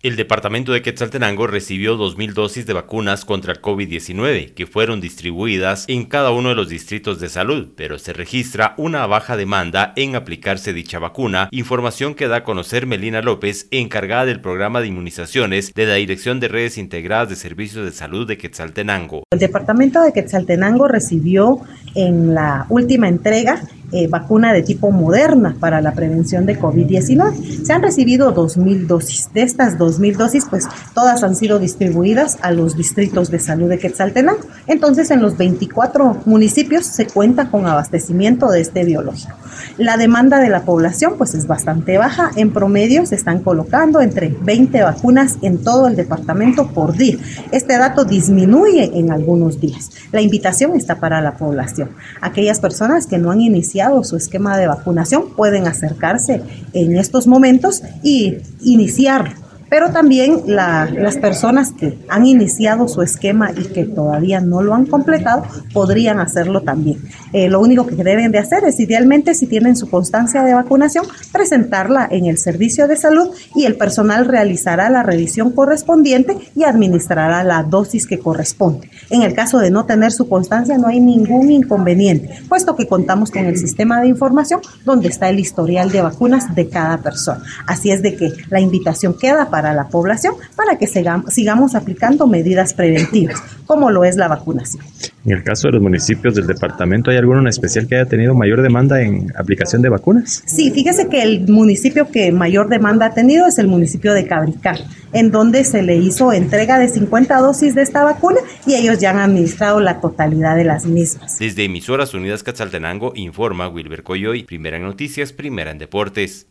El departamento de Quetzaltenango recibió 2.000 dosis de vacunas contra el COVID-19 que fueron distribuidas en cada uno de los distritos de salud, pero se registra una baja demanda en aplicarse dicha vacuna, información que da a conocer Melina López, encargada del programa de inmunizaciones de la Dirección de Redes Integradas de Servicios de Salud de Quetzaltenango. El departamento de Quetzaltenango recibió en la última entrega eh, vacuna de tipo moderna para la prevención de COVID-19. Se han recibido 2.000 dosis. De estas 2.000 dosis, pues todas han sido distribuidas a los distritos de salud de Quetzaltenango. Entonces, en los 24 municipios se cuenta con abastecimiento de este biológico. La demanda de la población, pues es bastante baja. En promedio se están colocando entre 20 vacunas en todo el departamento por día. Este dato disminuye en algunos días. La invitación está para la población. Aquellas personas que no han iniciado su esquema de vacunación pueden acercarse en estos momentos y iniciar pero también las personas que han iniciado su esquema y que todavía no lo han completado podrían hacerlo también. Eh, lo único que deben de hacer es, idealmente, si tienen su constancia de vacunación, presentarla en el servicio de salud y el personal realizará la revisión correspondiente y administrará la dosis que corresponde. En el caso de no tener su constancia, no hay ningún inconveniente, puesto que contamos con el sistema de información donde está el historial de vacunas de cada persona. Así es de que la invitación queda para para la población para que sigamos, aplicando medidas preventivas, como lo es la vacunación. En el caso de los municipios del departamento, ¿hay alguno en especial que haya tenido mayor demanda en aplicación de vacunas? Sí, fíjese que el municipio que mayor demanda ha tenido es el municipio de Cabrical, en donde se le hizo entrega de 50 dosis de esta vacuna y ellos ya han administrado la totalidad de las mismas. Desde Emisoras Unidas Catzaltenango informa Wilber Coyoy, primera en noticias, primera en deportes.